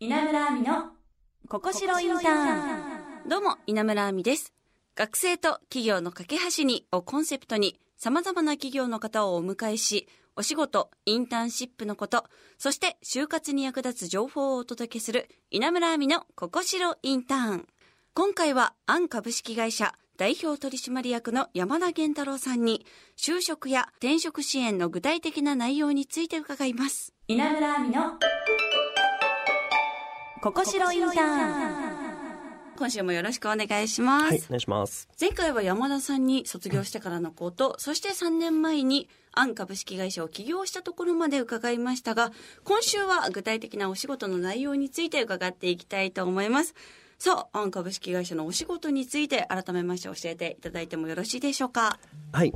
稲村亜美のここしろインターンどうも、稲村亜美です。学生と企業の架け橋にをコンセプトに様々な企業の方をお迎えし、お仕事、インターンシップのこと、そして就活に役立つ情報をお届けする稲村亜美のここしろインターン。今回は、アン株式会社代表取締役の山田源太郎さんに、就職や転職支援の具体的な内容について伺います。稲村亜美のここしろインターン今週もよろしくお願いします。はい、お願いします。前回は山田さんに卒業してからのこと、そして3年前にアン株式会社を起業したところまで伺いましたが、今週は具体的なお仕事の内容について伺っていきたいと思います。さあ、アン株式会社のお仕事について改めまして教えていただいてもよろしいでしょうか？はい。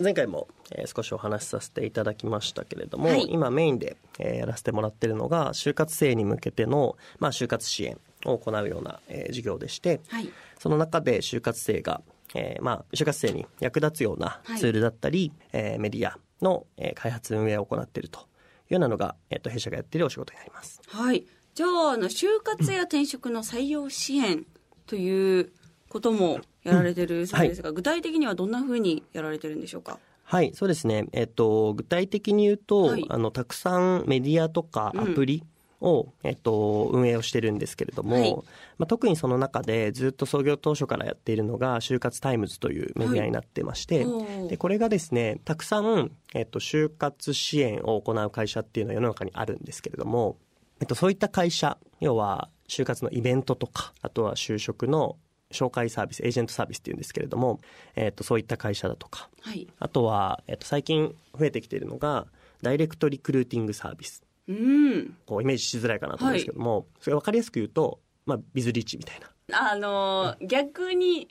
前回も、えー少しお話しさせていただきましたけれども、はい今メインで、えーやらせてもらっているのが、就活生に向けての、まあ、就活支援を行うような、えー事業でして、はい。その中で就活生が、えーまあ、就活生に役立つようなはいツールだったり、えーメディアの、えー開発運営を行っているというようなのが、えっ、と、弊社がやっているお仕事になります。はい。じゃあ、あの、就活や転職の採用支援ということもやられてるそうですが、具体的にはどんなふうにやられてるんでしょうか？はい、そうですね。えっと、具体的に言うと、はい。あの、たくさんメディアとかアプリを、えっと、運営をしてるんですけれども、はい。まあ、特にその中でずっと創業当初からやっているのが、就活タイムズというメディアになってまして、はいで、これがですね、たくさん、えっと、就活支援を行う会社っていうのは世の中にあるんですけれども、えっと、そういった会社、要は、就活のイベントとか、あとは就職の紹介サービス、エージェントサービスっていうんですけれども、えっと、そういった会社だとか、はい。あとは、えっと、最近増えてきているのが、ダイレクトリクルーティングサービス。うん。こう、イメージしづらいかなと思うんですけども、それ分かりやすく言うと、まあ、ビズリーチみたいあのー逆に、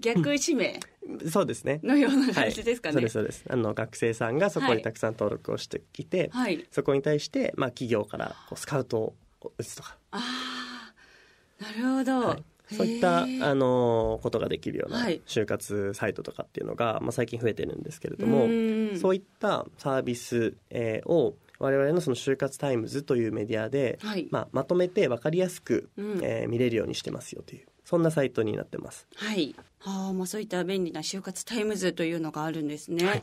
逆指名な。そうですね。のようなはい。感じですかね。そうです、そうです。あの、学生さんがそこはいにたくさん登録をしてきて、はいそこに対して、まあ、企業からこうスカウトを打つとか、ああ、なるほど。はいそういった、あの、ことができるようなはい就活サイトとかっていうのが、まあ、最近増えてるんですけれども、うん、そういったサービス、えーを、我々のその就活タイムズというメディアで、はいまあ、まとめて分かりやすく、うんえー見れるようにしてますよという、そんなサイトになってます。はい。はあ、まあそういった便利な就活タイムズというのがあるんですね。はい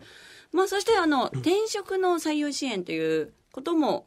まあそしてあの、転職の採用支援ということも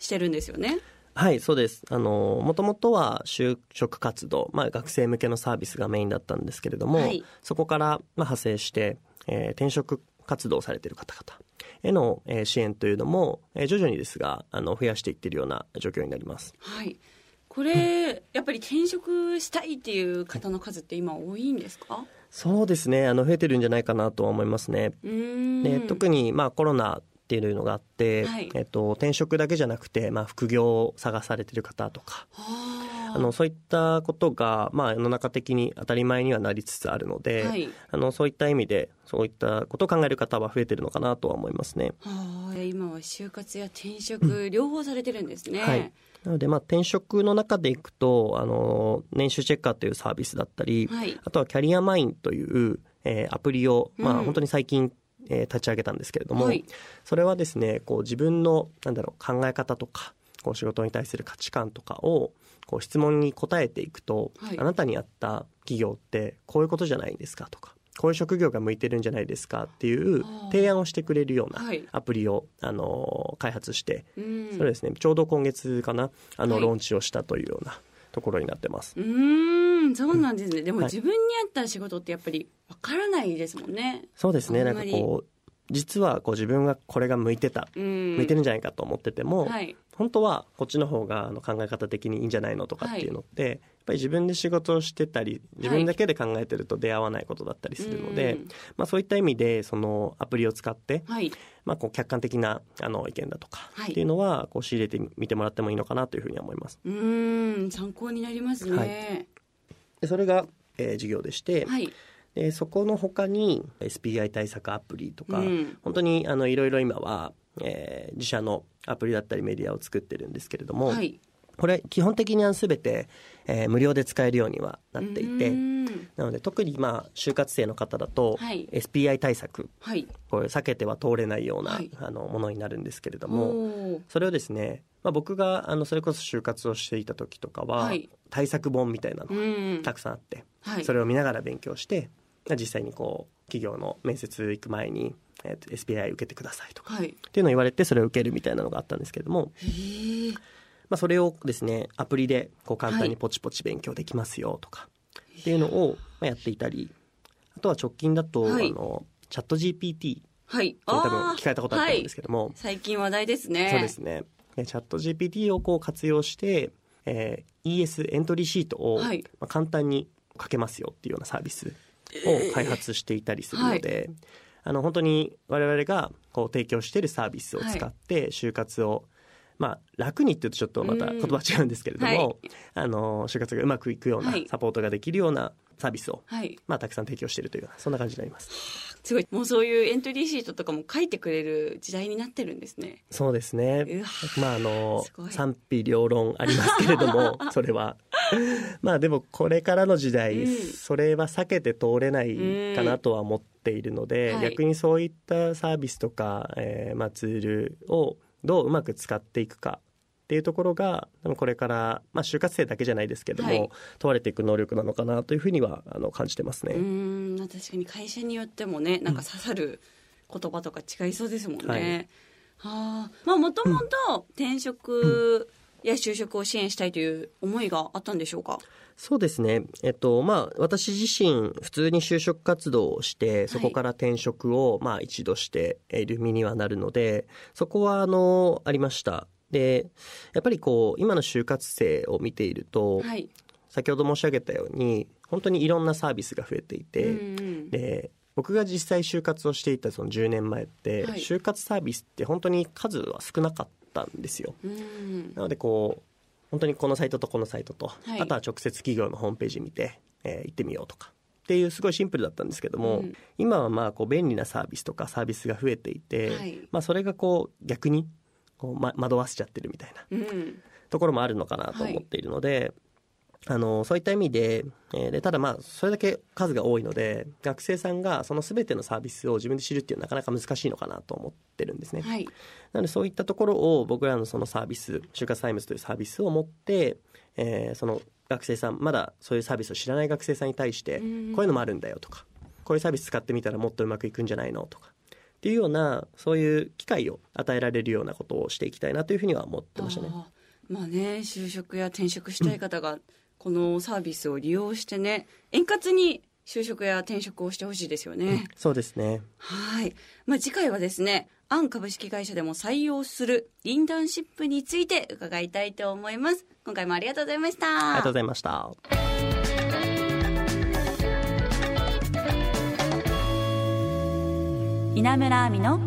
してるんですよね。はい、そうです。あの、もともとは就職活動、まあ学生向けのサービスがメインだったんですけれども、はいそこからまあ派生して、えー転職活動をされている方々への、えー支援というのも、えー徐々にですが、あの、増やしていっているような状況になります。はい。これ、やっぱり転職したいっていう方の数って今多いんですか？そうですね、あの、増えてるんじゃないかなとは思いますね。で特にまあコロナっていうのがあって、はいえっと、転職だけじゃなくて、まあ、副業を探されてる方とか、はあの、そういったことが、まあ、世の中的に当たり前にはなりつつあるので、はいあの、そういった意味で、そういったことを考える方は増えてるのかなとは思いますね。あ、はあ、今は就活や転職、両方されてるんですね。はい。なので、まあ、転職の中でいくと、あの、年収チェッカーというサービスだったり、はいあとはキャリアマインという、えーアプリを、まあ、うん本当に最近、えー立ち上げたんですけれども、はい。それはですね、こう自分の、なんだろう、考え方とか、こう仕事に対する価値観とかを、こう質問に答えていくと、はい。あなたに合った企業ってこういうことじゃないんですかとか、こういう職業が向いてるんじゃないですかっていう提案をしてくれるようなはい。アプリを、あのー開発して、うん。それですね、ちょうど今月かな、あの、はい。ローンチをしたというようなところになってます。うそうなんですね。でもはい自分に合った仕事ってやっぱりわからないですもんね。そうですね、なんかこう、実はこう自分がこれが向いてた、うん。向いてるんじゃないかと思ってても、はい。本当はこっちの方があの考え方的にいいんじゃないのとかっていうのって、やっぱり自分で仕事をしてたり自分だけで考えてると出会わないことだったりするので、うんまあ、そういった意味でそのアプリを使って、はい。まあ、こう客観的なあの意見だとかはいっていうのはこう仕入れてみてもらってもいいのかなというふうには思います。うーん、参考になりますね。でそれが、えー事業でして、はい。でそこの他に SPI 対策アプリとか、うん本当にあのいろいろ今は、えー自社のアプリだったりメディアを作ってるんですけれども、はい。これ基本的には全て、えー無料で使えるようにはなっていてうん。なので特にまあ就活生の方だと、はい。SPI 対策はい。これ避けては通れないような、はい。あのものになるんですけれどもそれをですね、まあ、僕があのそれこそ就活をしていた時とかは、はい。対策本みたいなのうん。がたくさんあって、はい。それを見ながら勉強して実際にこう企業の面接行く前に、え SPI 受けてくださいとかはい。っていうのを言われてそれを受けるみたいなのがあったんですけれども、まあ、それをですねアプリでこう簡単はい。にポチポチ勉強できますよとかっていうのをまあやっていたりあとは直近だと、はい。あのチャット GPT はい。多分聞かれたことあると思うんですけども、最近話題ですね。そうですね。でチャット GPT をこう活用して、えー ES エントリーシートを、はい。まあ、簡単に書けますよっていうようなサービスを開発していたりするので、あの本当に我々がこう提供しているサービスを使って就活を、まあ、楽にって言うとちょっとまたうん。言葉違うんですけれども、はい。あの就活がうまくいくようなはい。サポートができるようなサービスを、はい。まあ、たくさん提供しているというそんな感じになります。すごい。もうそういうエントリーシートとかも書いてくれる時代になってるんですね。そうですね。まああの賛否両論ありますけれどもそれは。まあでもこれからの時代、うん。それは避けて通れないかなとは思っているので、はい。逆にそういったサービスとか、えーまあ、ツールをどううまく使っていくかっていうところが多分これから、まあ、就活生だけじゃないですけども、はい。問われていく能力なのかなというふうにはあの感じてますね。うーん。まあ確かに会社によってもねなんか刺さる言葉とか違いそうですもんね。はあ。まあもともと転職や就職を支援したいという思いがあったんでしょうか？そうですね。えっと、まあ、私自身、普通に就職活動をして、そこから転職を、まあ、一度している身にはなるので、そこは、あの、ありました。で、やっぱりこう、今の就活生を見ていると、はい。先ほど申し上げたように、本当にいろんなサービスが増えていて、うんうんで、僕が実際就活をしていたその10年前って、はい就活サービスって本当に数は少なかったんですよ。うん。なのでこう本当にこのサイトとこのサイトと、はい。あとは直接企業のホームページ見て、えー行ってみようとか。っていうすごいシンプルだったんですけども、うん。今はまあこう便利なサービスとかサービスが増えていて、はい。まあ、それがこう逆にこう、ま、惑わせちゃってるみたいなうん。ところもあるのかなと思っているので、あのそういった意味で,、えーでただまあそれだけ数が多いので学生さんがその全てのサービスを自分で知るっていうのはなかなか難しいのかなと思ってるんですね。はい。なのでそういったところを僕らのそのサービス就活タイムズというサービスを持って、えーその学生さんまだそういうサービスを知らない学生さんに対してこううんいうのもあるんだよとかこういうサービス使ってみたらもっとうまくいくんじゃないのとかっていうようなそういう機会を与えられるようなことをしていきたいなというふうには思ってましたね。あーまあね就職や転職したい方がこのサービスを利用してね円滑に就職や転職をしてほしいですよね。そうですね。はい。まあ、次回はですね、アン株式会社でも採用するインターンシップについて伺いたいと思います。今回もありがとうございました。ありがとうございました。稲村亜美の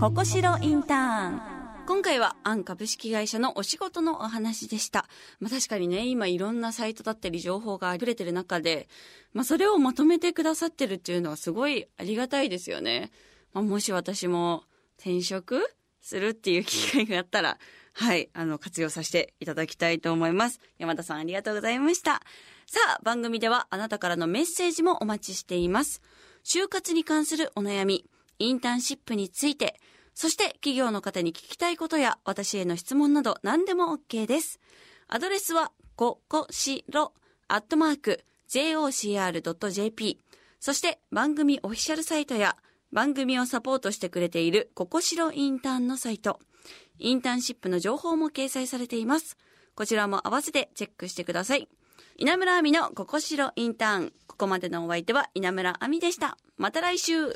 ここしろインターン今回はアン株式会社のお仕事のお話でした。まあ、確かにね、今いろんなサイトだったり情報が溢れてる中で、まあ、それをまとめてくださってるっていうのはすごいありがたいですよね。まあ、もし私も転職するっていう機会があったら、はい、あの、活用させていただきたいと思います。山田さんありがとうございました。さあ、番組ではあなたからのメッセージもお待ちしています。就活に関するお悩み、インターンシップについて、そして企業の方に聞きたいことや私への質問など何でも OK です。アドレスは、ここしろ、アットマーク、jocr.jp。そして番組オフィシャルサイトや番組をサポートしてくれているここしろインターンのサイト。インターンシップの情報も掲載されています。こちらも合わせてチェックしてください。稲村亜美のここしろインターン。ここまでのお相手は稲村亜美でした。また来週